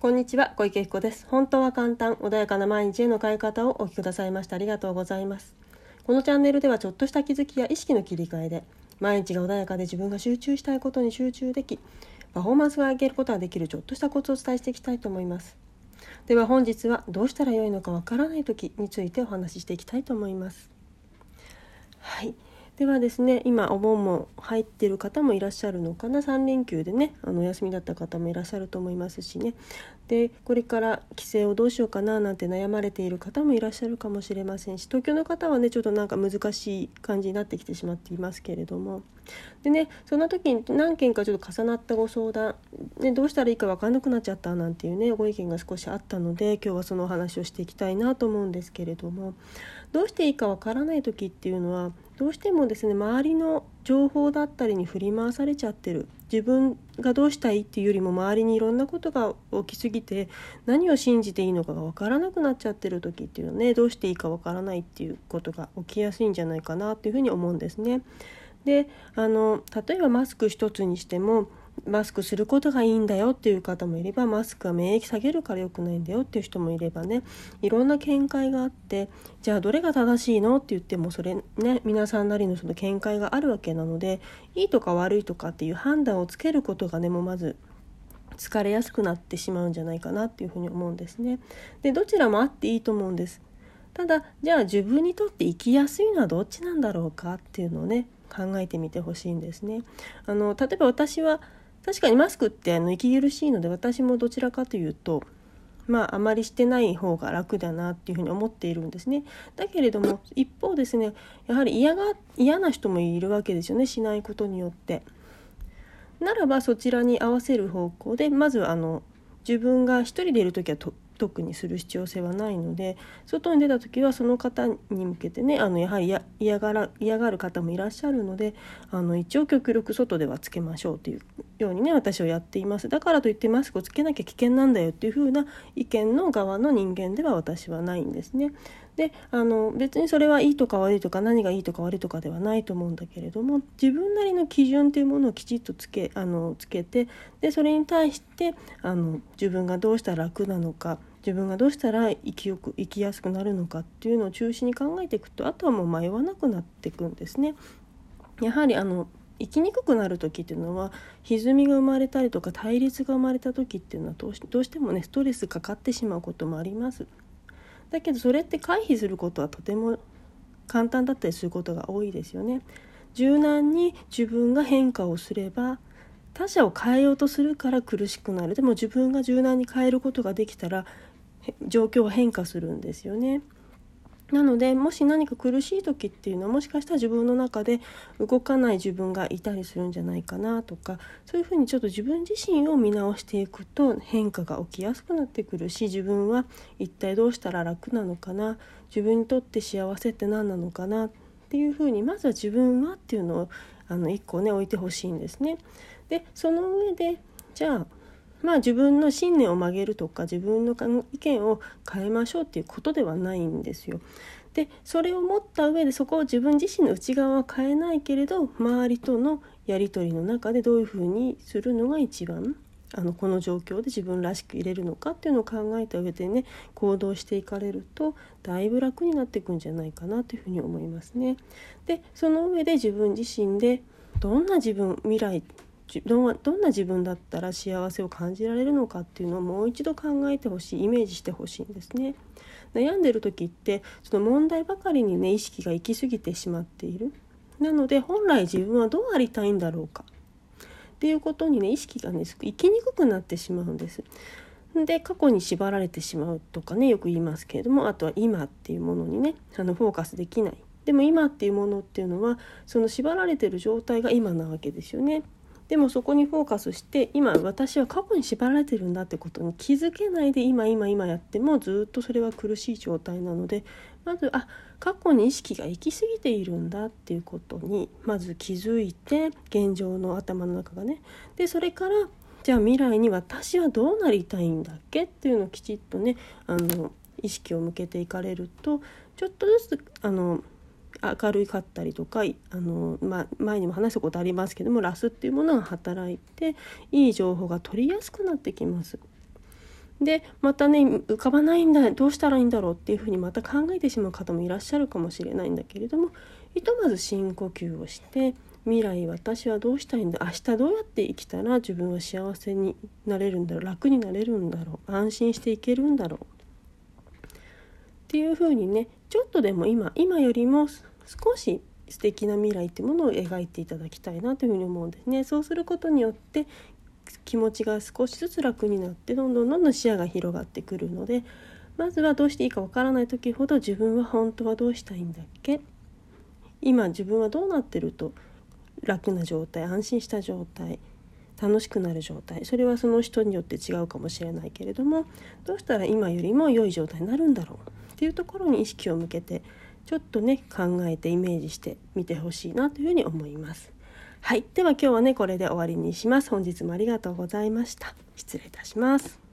こんにちは小池彦です。本当は簡単穏やかな毎日への変え方をお聞きくださいましてありがとうございます。このチャンネルではちょっとした気づきや意識の切り替えで毎日が穏やかで自分が集中したいことに集中できパフォーマンスを上げることができるちょっとしたコツをお伝えしていきたいと思います。では本日はどうしたらよいのかわからない時についてお話ししていきたいと思います。ではですね今お盆も入ってる方もいらっしゃるのかな？3連休でねあのお休みだった方もいらっしゃると思いますしね。でこれから帰省をどうしようかな？なんて悩まれている方もいらっしゃるかもしれませんし東京の方はねちょっとなんか難しい感じになってきてしまっていますけれども。でねそんな時に何件かちょっと重なったご相談、ね、どうしたらいいか分かんなくなっちゃったなんていうねご意見が少しあったので今日はそのお話をしていきたいなと思うんですけれども。どうしていいか分からない時っていうのはどうしてもですね周りの情報だったりに振り回されちゃってる自分がどうしたいっていうよりも周りにいろんなことが起きすぎて何を信じていいのかが分からなくなっちゃってる時っていうのはねどうしていいか分からないっていうことが起きやすいんじゃないかなっていうふうに思うんですね。であの例えばマスク一つにしてもマスクすることがいいんだよっていう方もいればマスクは免疫下げるから良くないんだよっていう人もいればねいろんな見解があってじゃあどれが正しいのって言ってもそれね皆さんなりのその見解があるわけなのでいいとか悪いとかっていう判断をつけることがねもうまず疲れやすくなってしまうんじゃないかなっていうふうに思うんですね。でどちらもあっていいと思うんです。ただじゃあ自分にとって生きやすいのはどっちなんだろうかっていうのをね考えてみてほしいんですね。あの例えば私は確かにマスクってあの息苦しいので私もどちらかというとまああまりしてない方が楽だなっていうふうに思っているんですね。だけれども一方ですねやはり嫌が嫌な人もいるわけですよねしないことによって。ならばそちらに合わせる方向でまずあの自分が一人でいる時はと特にする必要性はないので外に出た時はその方に向けてねあのやはり嫌がら嫌がる方もいらっしゃるのであの一応極力外ではつけましょうというようにね私はやっていますだからといってマスクをつけなきゃ危険なんだよっていう風な意見の側の人間では私はないんですね。であの別にそれはいいとか悪いとか何がいいとか悪いとかではないと思うんだけれども自分なりの基準っていうものをきちっとつけあのつけてでそれに対してあの自分がどうしたら楽なのか自分がどうしたら生きよく生きやすくなるのかっていうのを中心に考えていくとあとはもう迷わなくなっていくんですね。やはりあの生きにくくなる時っていうのは歪みが生まれたりとか対立が生まれた時っていうのはどうしてもねストレスかかってしまうこともあります。だけどそれって回避することはとても簡単だったりすることが多いですよね。柔軟に自分が変化をすれば他者を変えようとするから苦しくなるでも自分が柔軟に変えることができたら状況は変化するんですよね。なのでもし何か苦しい時っていうのはもしかしたら自分の中で動かない自分がいたりするんじゃないかなとかそういうふうにちょっと自分自身を見直していくと変化が起きやすくなってくるし自分は一体どうしたら楽なのかな自分にとって幸せって何なのかなっていうふうにまずは自分はっていうのをあの1個ね置いてほしいんですね。でその上でじゃあまあ自分の信念を曲げるとか自分の意見を変えましょうっていうことではないんですよ。でそれを持った上でそこを自分自身の内側は変えないけれど周りとのやり取りの中でどういうふうにするのが一番あのこの状況で自分らしく入れるのかっていうのを考えた上でね行動していかれるとだいぶ楽になっていくんじゃないかなというふうに思いますね。でその上で自分自身でどんな自分未来どんな自分だったら幸せを感じられるのかっていうのをもう一度考えてほしいイメージしてほしいんですね。悩んでる時ってその問題ばかりにね意識が行き過ぎてしまっている。なので本来自分はどうありたいんだろうかっていうことにね意識がね行きにくくなってしまうんです。で過去に縛られてしまうとかねよく言いますけれどもあとは今っていうものにねあのフォーカスできないでも今っていうものっていうのはその縛られてる状態が今なわけですよね。でもそこにフォーカスして今私は過去に縛られてるんだってことに気づけないで今今今やってもずっとそれは苦しい状態なのでまずあ過去に意識が行き過ぎているんだっていうことにまず気づいて現状の頭の中がね。でそれからじゃあ未来に私はどうなりたいんだっけっていうのをきちっとねあの意識を向けていかれるとちょっとずつあの明るかったりとかあの、ま、前にも話したことありますけどもラスっていうものが働いていい情報が取りやすくなってきます。でまたね浮かばないんだどうしたらいいんだろうっていうふうにまた考えてしまう方もいらっしゃるかもしれないんだけれどもひとまず深呼吸をして未来私はどうしたいんだ明日どうやって生きたら自分は幸せになれるんだろう楽になれるんだろう安心していけるんだろうっていうふうにねちょっとでも今今よりも少し素敵な未来ってものを描いていただきたいなというふに思うんですね。そうすることによって気持ちが少しずつ楽になってどんどんどんどん視野が広がってくるのでまずはどうしていいかわからない時ほど自分は本当はどうしたいんだっけ？今自分はどうなってると楽な状態安心した状態楽しくなる状態それはその人によって違うかもしれないけれどもどうしたら今よりも良い状態になるんだろう？っていうところに意識を向けてちょっとね考えてイメージしてみてほしいなというふうに思います。はい、では今日はねこれで終わりにします。本日もありがとうございました。失礼いたします。